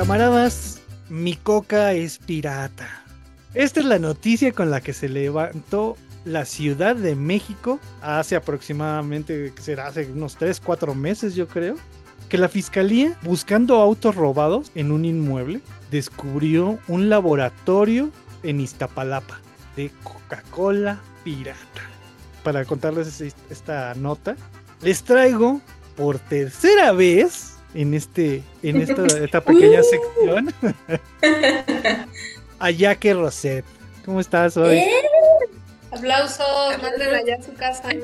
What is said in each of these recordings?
Camaradas, mi coca es pirata. Esta es la noticia con la que se levantó la Ciudad de México hace aproximadamente, ¿qué será? Hace unos 3, 4 meses yo creo, que la fiscalía, buscando autos robados en un inmueble, descubrió un laboratorio en Iztapalapa de Coca-Cola pirata. Para contarles es- esta nota, les traigo por tercera vez en este en esta, esta pequeña sección a Jaque Roset. ¿Cómo estás hoy? ¡Eh! Aplausos, manden allá a su casa.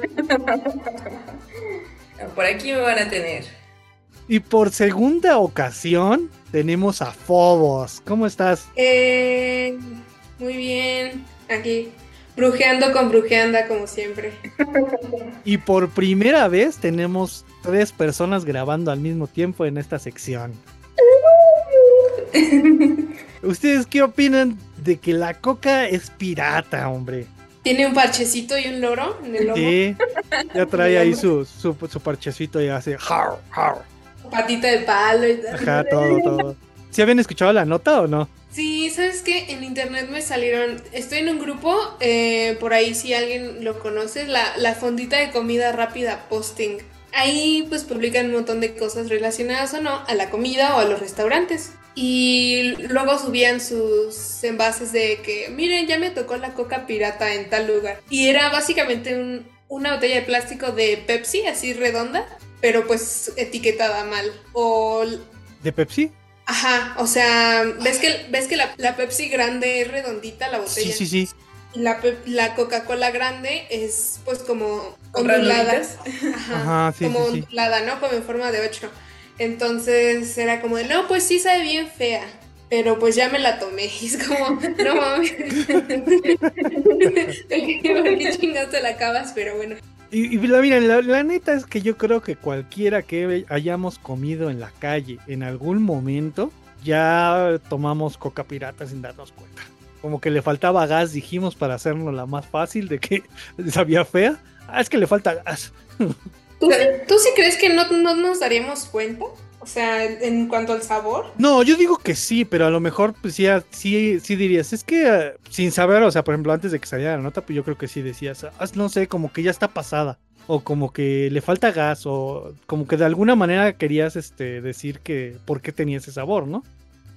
Por aquí me van a tener. Y por segunda ocasión tenemos a Fobos. ¿Cómo estás? Eh, muy bien, aquí. Brujeando con brujeanda, como siempre. Y por primera vez tenemos tres personas grabando al mismo tiempo en esta sección. ¿Ustedes qué opinan de que la coca es pirata, hombre? Tiene un parchecito y un loro en el lomo. Sí, ya trae ahí su, su, su parchecito y hace har, har. Patita de palo y tal. Ajá, todo, todo. ¿Sí habían escuchado la nota o no? Sí, ¿sabes qué? En internet me salieron. Estoy en un grupo, eh, por ahí si alguien lo conoce, la, la fondita de comida rápida posting. Ahí pues publican un montón de cosas relacionadas o no a la comida o a los restaurantes. Y luego subían sus envases de que, miren, ya me tocó la coca pirata en tal lugar. Y era básicamente un- una botella de plástico de Pepsi, así redonda, pero pues etiquetada mal. O ¿De Pepsi? Ajá, o sea, ves que, ves que la, la Pepsi grande es redondita la Sí, botella. sí, sí. Y la, la Coca-Cola grande es pues como Con ondulada. Ajá, Ajá, sí, como sí, sí. ondulada, ¿no? Como en forma de ocho. Entonces era como de, no, pues sí sabe bien fea. Pero pues ya me la tomé. Y es como, no mames. ¿Por qué chingados te la acabas? Pero bueno. Y, la, la, neta es que yo creo que cualquiera que hayamos comido en la calle en algún momento, ya tomamos coca pirata sin darnos cuenta. Como que le faltaba gas, dijimos, para hacernos la más fácil de que sabía fea. Ah, es que le falta gas. ¿Tú, ¿tú sí crees que no, no nos daríamos cuenta? O sea, en cuanto al sabor. No, yo digo que sí, pero a lo mejor pues sí, sí, sí dirías, es que eh, sin saber, o sea, por ejemplo, antes de que saliera la nota, pues yo creo que sí decías, "Ah, no sé, como que ya está pasada, o como que le falta gas, o como que de alguna manera querías este, decir que por qué tenía ese sabor, ¿no?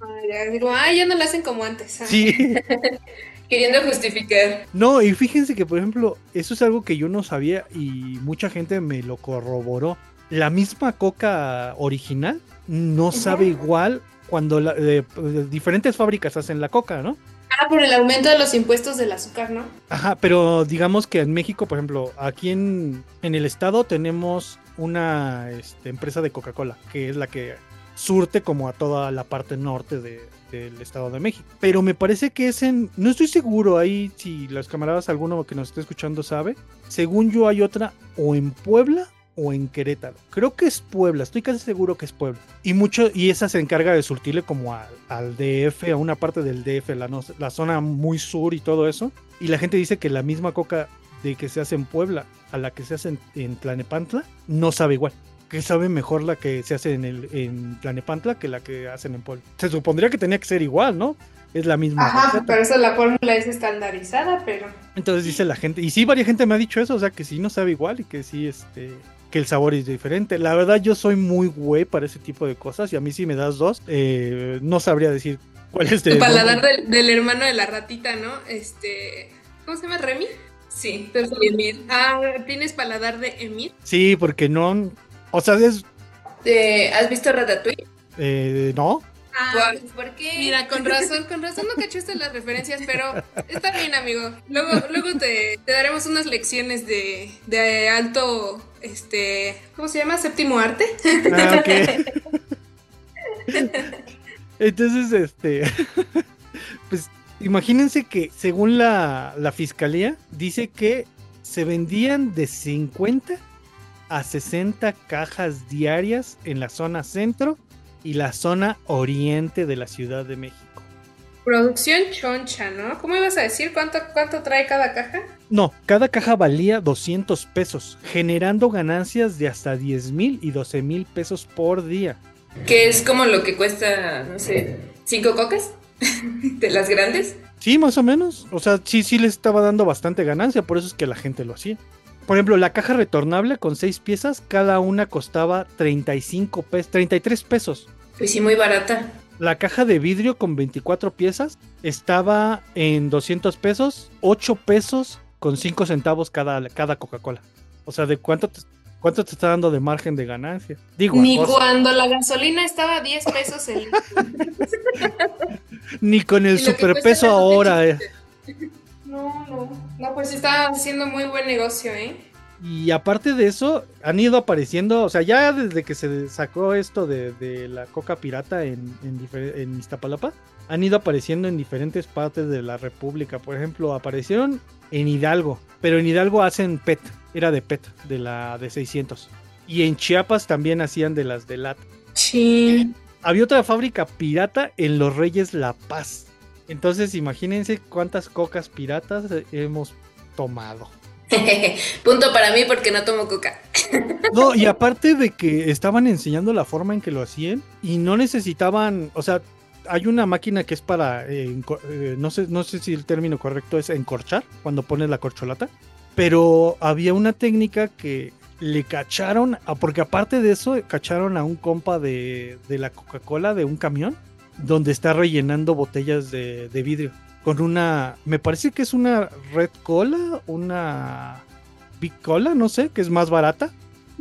Ay, ya digo, ay, ya no la hacen como antes. ah". Sí, Queriendo justificar. no, y fíjense que, por ejemplo, eso es algo que yo no sabía y mucha gente me lo corroboró. La misma coca original no sabe igual cuando la- diferentes fábricas hacen la coca, ¿no? Ah, por el aumento de los impuestos del azúcar, ¿no? Ajá, pero digamos que en México, por ejemplo, aquí en, en el estado tenemos una este, empresa de Coca-Cola, que es la que surte como a toda la parte norte de- del estado de México. Pero me parece que es en... No estoy seguro ahí si los camaradas, alguno que nos esté escuchando sabe. Según yo hay otra o en Puebla o en Querétaro. Creo que es Puebla, estoy casi seguro que es Puebla. Y mucho y esa se encarga de surtirle como al, al DF, a una parte del DF, la, no- la zona muy sur y todo eso. Y la gente dice que la misma coca de que se hace en Puebla a la que se hace en, en Tlanepantla no sabe igual. Que sabe mejor la que se hace en, el, en Tlanepantla que la que hacen en Puebla. Se supondría que tenía que ser igual, ¿no? Es la misma Ajá, receta. por eso la fórmula es estandarizada, pero... Entonces dice la gente, y sí, varias gente me ha dicho eso, o sea, que sí no sabe igual y que sí, este, que el sabor es diferente. La verdad, yo soy muy güey para ese tipo de cosas y a mí si me das dos, eh, no sabría decir cuál es de... Tu paladar del, del hermano de la ratita, ¿no? Este... ¿Cómo se llama? ¿Remy? Sí. Pero- Emil. Ah, ¿tienes paladar de Emir? Sí, porque no, o sea, es, Eh, ¿Has visto Ratatouille? eh, no. Ah, ¿Cuál? ¿Por qué? Mira, con razón, con razón no cachaste las referencias, pero está bien, amigo. Luego, luego te, te daremos unas lecciones de, de alto, este, ¿cómo se llama? Séptimo arte. Ah. Entonces, este, pues imagínense que según la, la fiscalía, dice que se vendían de 50 a 60 cajas diarias en la zona centro y la zona oriente de la Ciudad de México. Producción choncha, ¿no? ¿Cómo ibas a decir cuánto, cuánto trae cada caja? No, cada caja valía 200 pesos, generando ganancias de hasta 10 mil y 12 mil pesos por día. Que es como lo que cuesta, no sé, cinco cocas de las grandes. Sí, más o menos. O sea, sí, sí les estaba dando bastante ganancia, por eso es que la gente lo hacía. Por ejemplo, la caja retornable con seis piezas, cada una costaba 35 pesos, 33 pesos. Pues sí, muy barata. La caja de vidrio con 24 piezas estaba en 200 pesos, 8 pesos con 5 centavos cada, cada Coca-Cola. O sea, ¿de cuánto te, cuánto te está dando de margen de ganancia? Digo, Ni cuando la gasolina estaba a 10 pesos el... ni con el superpeso ahora. eh. No, no. No, pues está haciendo muy buen negocio, ¿eh? Y aparte de eso, han ido apareciendo, o sea, ya desde que se sacó esto de, de la coca pirata en, en, en Iztapalapa, han ido apareciendo en diferentes partes de la República. Por ejemplo, aparecieron en Hidalgo, pero en Hidalgo hacen PET, era de PET, de la de 600. Y en Chiapas también hacían de las de lata. Sí. Había otra fábrica pirata en Los Reyes La Paz. Entonces, imagínense cuántas cocas piratas hemos tomado. Punto para mí porque no tomo coca. No, y aparte de que estaban enseñando la forma en que lo hacían y no necesitaban, o sea, hay una máquina que es para, eh, eh, no, sé, no sé si el término correcto es encorchar, cuando pones la corcholata, pero había una técnica que le cacharon, ah, porque aparte de eso, cacharon a un compa de, de la Coca-Cola de un camión, donde está rellenando botellas de, de vidrio, con una, me parece que es una Red Cola, una Big Cola, no sé, que es más barata.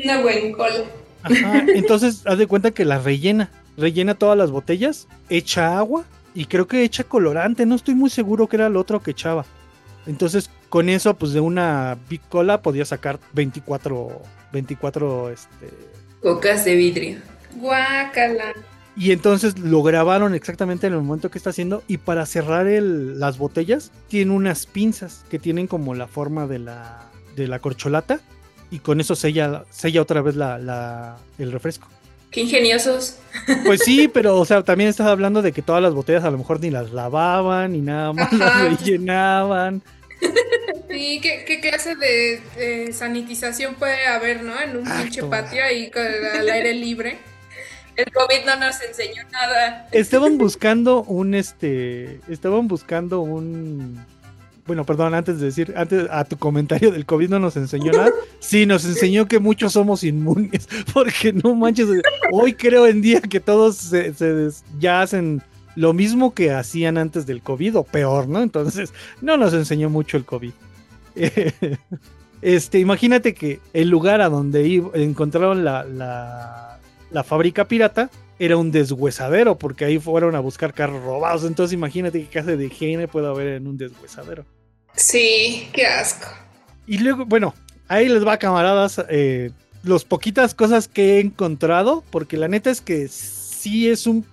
Una buen cola. Ajá, entonces haz de cuenta que la rellena, rellena todas las botellas, echa agua y creo que echa colorante, no estoy muy seguro que era lo otro que echaba. Entonces con eso pues de una Big Cola podía sacar 24, 24 este... Cocas de vidrio. Guácala. Y entonces lo grabaron exactamente en el momento que está haciendo y para cerrar el- las botellas tiene unas pinzas que tienen como la forma de la, de la corcholata y con eso sella, sella otra vez la- la, el refresco. Qué ingeniosos. Pues sí, pero o sea, también estás hablando de que todas las botellas a lo mejor ni las lavaban ni nada más las rellenaban. Sí, ¿qué, qué clase de, de sanitización puede haber, no? En un pinche patio ahí con, al aire libre. El COVID no nos enseñó nada. Estaban buscando un este, estaban buscando un bueno, perdón, antes de decir, antes a tu comentario del COVID no nos enseñó nada. Sí, nos enseñó que muchos somos inmunes, porque no manches, hoy creo en día que todos se, ya hacen lo mismo que hacían antes del COVID o peor, ¿no? Entonces, no nos enseñó mucho el COVID. Este, imagínate que el lugar a donde encontraron la, la fábrica pirata era un deshuesadero, porque ahí fueron a buscar carros robados. Entonces, imagínate qué clase de higiene puede haber en un deshuesadero. Sí, qué asco. Y luego, bueno, ahí les va, camaradas, eh, los poquitas cosas que he encontrado, porque la neta es que sí es un...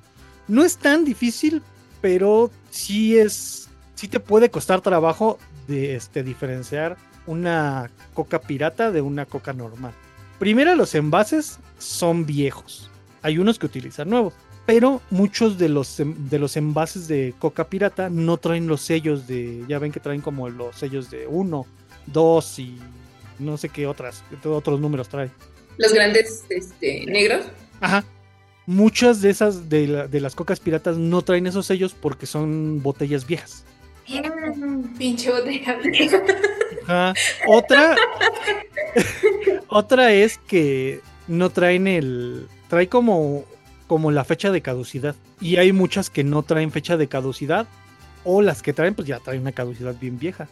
No es tan difícil, pero sí es... Sí te puede costar trabajo de este, diferenciar una coca pirata de una coca normal. Primero, los envases son viejos. Hay unos que utilizan nuevos. Pero muchos de los, de los envases de coca pirata no traen los sellos de... Ya ven que traen como los sellos de 1, 2 y no sé qué otras, otros números trae. Los grandes este, negros. Ajá. Muchas de esas de, la- de las cocas piratas no traen esos sellos porque son botellas viejas. Pinche botella. Ajá. Otra, otra es que no traen el, trae como, como la fecha de caducidad. Y hay muchas que no traen fecha de caducidad. O las que traen, pues ya traen una caducidad bien vieja.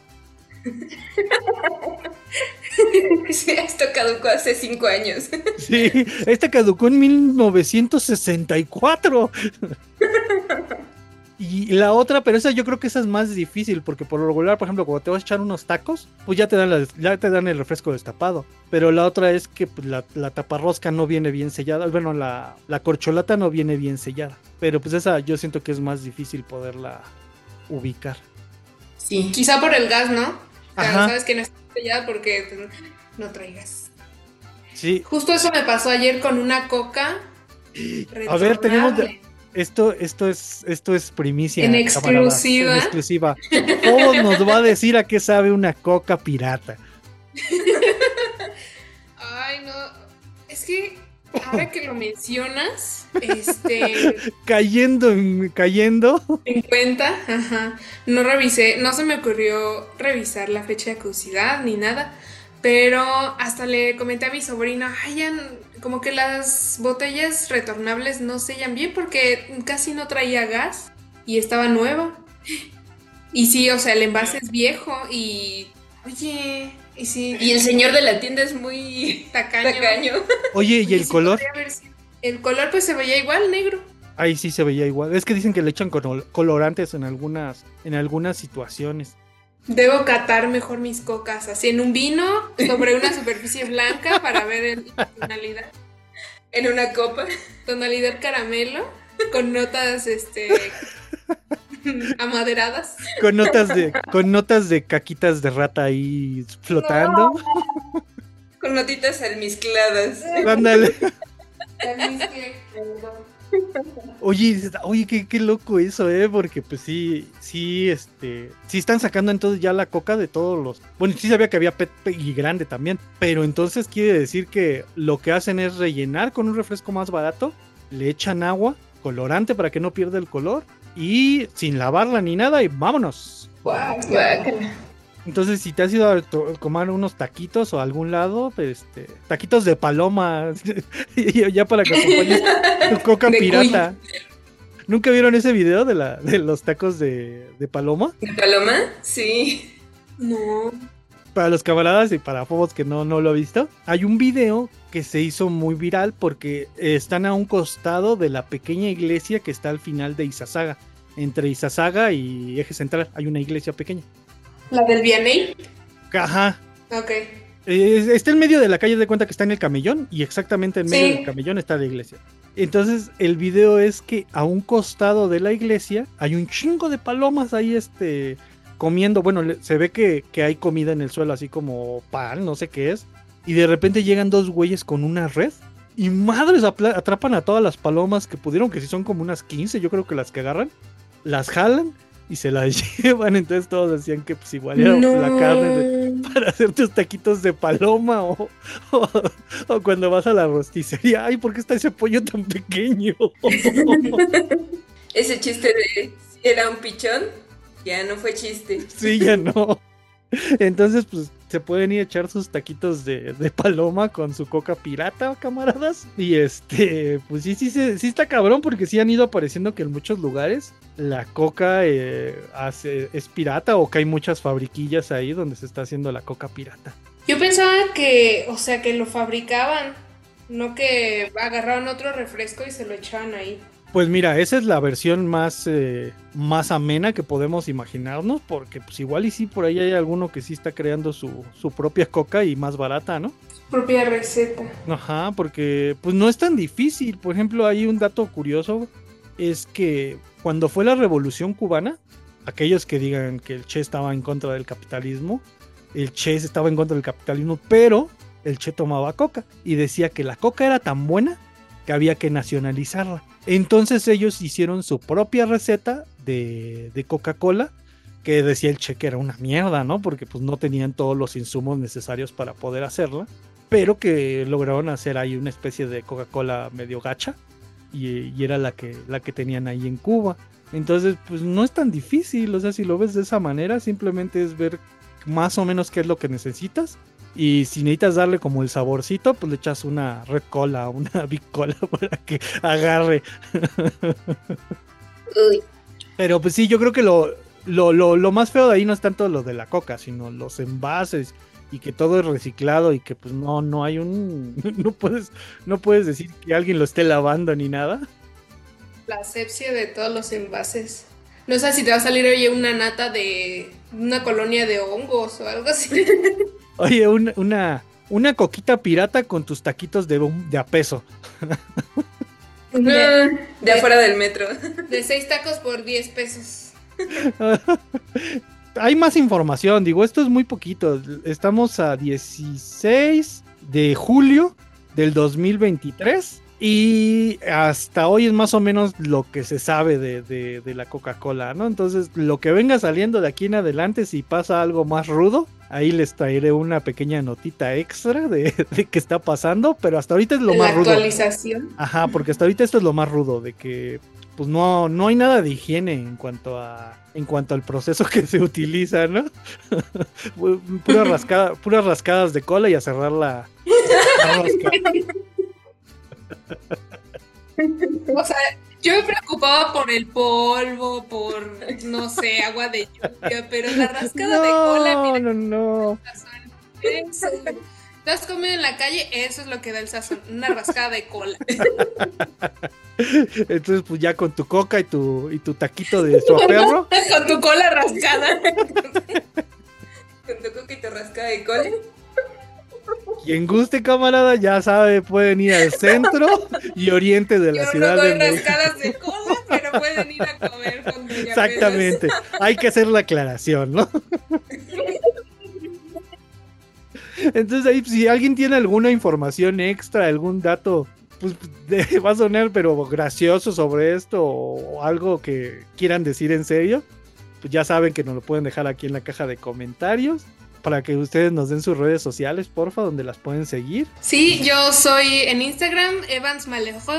Sí, esto caducó hace cinco años. Sí, esta caducó en 1964. Y la otra, pero esa yo creo que esa es más difícil, porque por lo regular, por ejemplo, cuando te vas a echar unos tacos, pues ya te dan, la- ya te dan el refresco destapado. Pero la otra es que pues, la, la taparrosca no viene bien sellada. Bueno, la, la corcholata no viene bien sellada. Pero pues esa yo siento que es más difícil poderla ubicar. Sí. Quizá por el gas, ¿no? Ajá. sabes que no está sellada porque no traigas. Sí, Justo eso me pasó ayer con una coca. A ver, tenemos de-. Esto, esto es, esto es primicia. En exclusiva. en exclusiva. Todos nos va a decir a qué sabe una coca pirata. Ay, no. Es que ahora que lo mencionas, este, Cayendo, en- cayendo. en cuenta, ajá, no revisé, no se me ocurrió revisar la fecha de caducidad ni nada, pero hasta le comenté a mi sobrino, ay, ya, como que las botellas retornables no sellan bien porque casi no traía gas y estaba nueva. Y sí, o sea, el envase es viejo y, oye, y sí, Y el señor de la tienda es muy tacaño. tacaño. Oye, ¿y el color? El color pues se veía igual, negro. Ahí sí se veía igual. Es que dicen que le echan colo- colorantes en algunas, en algunas situaciones. Debo catar mejor mis cocas, así en un vino, sobre una superficie blanca para ver el- la tonalidad. En una copa. Tonalidad caramelo, con notas este amaderadas. Con notas de, con notas de caquitas de rata ahí flotando. Con notitas almizcladas. Ándale. Oye, oye, qué, qué loco eso, eh, porque pues sí, sí, este, sí están sacando entonces ya la coca de todos los. Bueno, sí sabía que había pet y grande también, pero entonces quiere decir que lo que hacen es rellenar con un refresco más barato, le echan agua, colorante para que no pierda el color y sin lavarla ni nada y vámonos. Entonces, si te has ido a comer unos taquitos o a algún lado, este, taquitos de paloma, y ya para que acompañes tu coca De pirata. ¿Nunca vieron ese video de, la, de los tacos de, de paloma? ¿De paloma? Sí. No. Para los camaradas y para Fobos que no, no lo he visto, hay un video que se hizo muy viral porque están a un costado de la pequeña iglesia que está al final de Izazaga. Entre Izazaga y Eje Central hay una iglesia pequeña. ¿La del Vianney? Ajá, Ok. Eh, está en medio de la calle de cuenta que está en el camellón y exactamente en medio Sí. del camellón está la iglesia. Entonces el video es que a un costado de la iglesia hay un chingo de palomas ahí este comiendo. Bueno, se ve que, que hay comida en el suelo así como pan, no sé qué es. Y de repente llegan dos güeyes con una red y madres atrapan a todas las palomas que pudieron, que si son como unas 15, yo creo que las que agarran, las jalan y se las llevan. Entonces todos decían que pues igual era la carne de, para hacer tus taquitos de paloma o, o, o cuando vas a la rosticería. Ay, ¿por qué está ese pollo tan pequeño? Ese chiste de si era un pichón, ya no fue chiste. sí, ya no. Entonces, pues se pueden ir a echar sus taquitos de, de paloma con su coca pirata, camaradas. Y este, pues sí, sí, sí, está cabrón porque sí han ido apareciendo que en muchos lugares la coca eh, hace- es pirata o que hay muchas fabriquillas ahí donde se está haciendo la coca pirata. Yo pensaba que, o sea, que lo fabricaban, no que agarraban otro refresco y se lo echaban ahí. Pues mira, esa es la versión más, eh, más amena que podemos imaginarnos, porque pues igual y sí, por ahí hay alguno que sí está creando su, su propia coca y más barata, ¿no? Propia receta. Ajá, porque pues no es tan difícil. Por ejemplo, hay un dato curioso, es que cuando fue la revolución cubana, aquellos que digan que el Che estaba en contra del capitalismo, el Che estaba en contra del capitalismo, pero el Che tomaba coca y decía que la coca era tan buena que había que nacionalizarla. Entonces ellos hicieron su propia receta de, Coca-Cola, que decía el Che que era una mierda, ¿no? Porque pues no tenían todos los insumos necesarios para poder hacerla pero que lograron hacer ahí una especie de Coca-Cola medio gacha y, y era la que, la que tenían ahí en Cuba. Entonces, pues no es tan difícil, o sea, si lo ves de esa manera, simplemente es ver más o menos qué es lo que necesitas. Y si necesitas darle como el saborcito, pues le echas una red cola, una big cola para que agarre. Uy. Pero pues sí, yo creo que lo, lo, lo, lo más feo de ahí no es tanto lo de la coca, sino los envases y que todo es reciclado y que pues no, no hay un... No puedes, no puedes decir que alguien lo esté lavando ni nada. La asepsia de todos los envases. No sé si te va a salir oye una nata de una colonia de hongos o algo así. Oye, una, una, una coquita pirata con tus taquitos de, de a peso. De, de afuera del metro. de seis tacos por 10 pesos. Hay más información, digo, esto es muy poquito. Estamos a 16 de julio del 2023 y hasta hoy es más o menos lo que se sabe de, de- de la Coca-Cola, ¿no? Entonces, lo que venga saliendo de aquí en adelante, si pasa algo más rudo, Ahí les traeré una pequeña notita extra de, de qué está pasando, pero hasta ahorita es lo la más rudo. actualización. Ajá, porque hasta ahorita esto es lo más rudo, de que pues no, no hay nada de higiene en cuanto a en cuanto al proceso que se utiliza, ¿no? Pura rascada, puras rascadas de cola y a cerrar la, la. O sea, yo me preocupaba por el polvo, por, no sé, agua de lluvia, pero la rascada de cola, No, mira, no, no. Eso. ¿Te has comido en la calle? Eso es lo que da el sazón, una rascada de cola. Entonces, pues ya con tu coca y tu, y tu taquito de perro, Con tu cola rascada. Con tu coquito rascada de cola. Quien guste, camarada, ya sabe, pueden ir al centro y oriente de la Yo ciudad no de doy México. rascadas de cola, pero pueden ir a comer con Doña Exactamente. Hay que hacer la aclaración, ¿no? Entonces ahí si alguien tiene alguna información extra, algún dato, pues de- va a sonar pero gracioso sobre esto o algo que quieran decir en serio, pues ya saben que nos lo pueden dejar aquí en la caja de comentarios para que ustedes nos den sus redes sociales, porfa, donde las pueden seguir. Sí, yo soy en Instagram, Evans Malejó.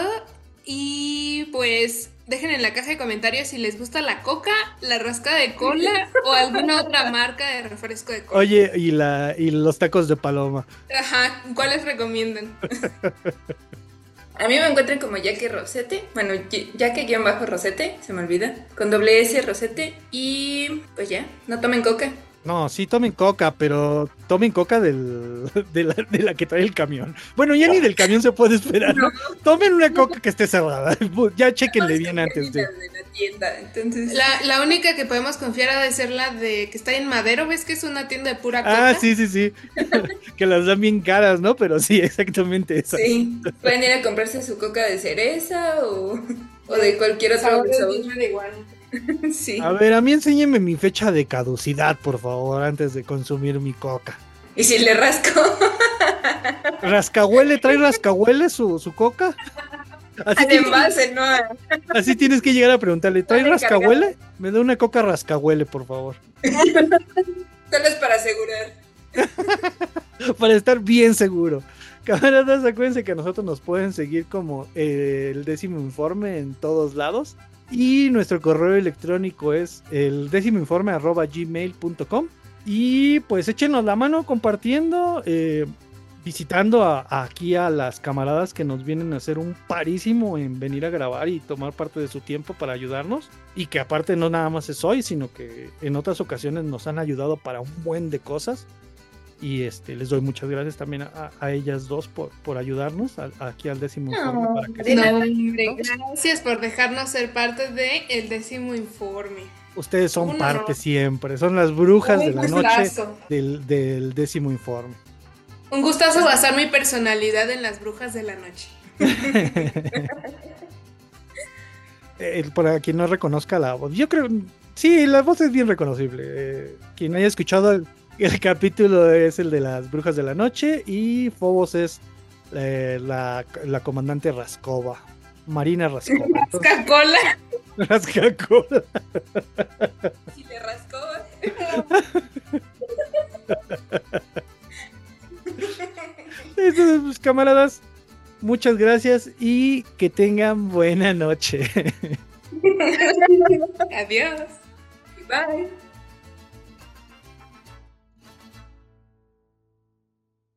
Y pues dejen en la caja de comentarios si les gusta la coca, la rascada de cola o alguna otra marca de refresco de cola. Oye, y, la, y los tacos de paloma. Ajá, ¿cuáles recomiendan? A mí me encuentran como Jackie Rosete. Bueno, Y- Jackie guion bajo Rosete, se me olvida. Con doble S Rosete. Y pues ya, no tomen coca. No, sí tomen coca, pero tomen coca del, de, la, de la que trae el camión. Bueno, ya ni del camión se puede esperar, ¿no? Tomen una coca que esté cerrada. Ya chequenle bien antes de... de la tienda. Entonces, La, la única que podemos confiar ha de ser la de que está en Madero, ¿ves que es una tienda de pura coca? Ah, sí, sí, sí. que las dan bien caras, ¿no? Pero sí, exactamente esa. sí, pueden ir a comprarse su coca de cereza o, o de cualquier otro sabor. bien marihuana. Sí. A ver, a mí enséñeme mi fecha de caducidad, por favor, antes de consumir mi coca. Y si le rasco, ¿Rascahuele? ¿Trae rascahuele su, su coca? Así, al tienes- ¿no? así tienes que llegar a preguntarle, ¿trae rascahuele? Me da una coca rascahuele, por favor. Solo es para asegurar. para estar bien seguro. Camaradas, acuérdense que a nosotros nos pueden seguir como eh, el décimo informe en todos lados. Y nuestro correo electrónico es el décimo informe arroba gmail.com. Y pues échenos la mano compartiendo, eh, visitando a- aquí a las camaradas que nos vienen a hacer un parísimo en venir a grabar y tomar parte de su tiempo para ayudarnos. Y que aparte no nada más es hoy, sino que en otras ocasiones nos han ayudado para un buen de cosas. Y este, les doy muchas gracias también a, a ellas dos por, por ayudarnos a- aquí al décimo informe. Para que. No, gracias por dejarnos ser parte de el décimo informe. ustedes son parte siempre, son las brujas de la noche del, del décimo informe. Un gustazo basar mi personalidad en las brujas de la noche. Eh, para quien no reconozca la voz, yo creo, sí, la voz es bien reconocible. Eh, quien haya escuchado el, el capítulo es el de las brujas de la noche y Fobos es eh, la, la comandante Raskova, Marina Raskova. Entonces, Coca-Cola. Raskakova. Si le Entonces, pues, camaradas, muchas gracias y que tengan buena noche. Adiós. bye.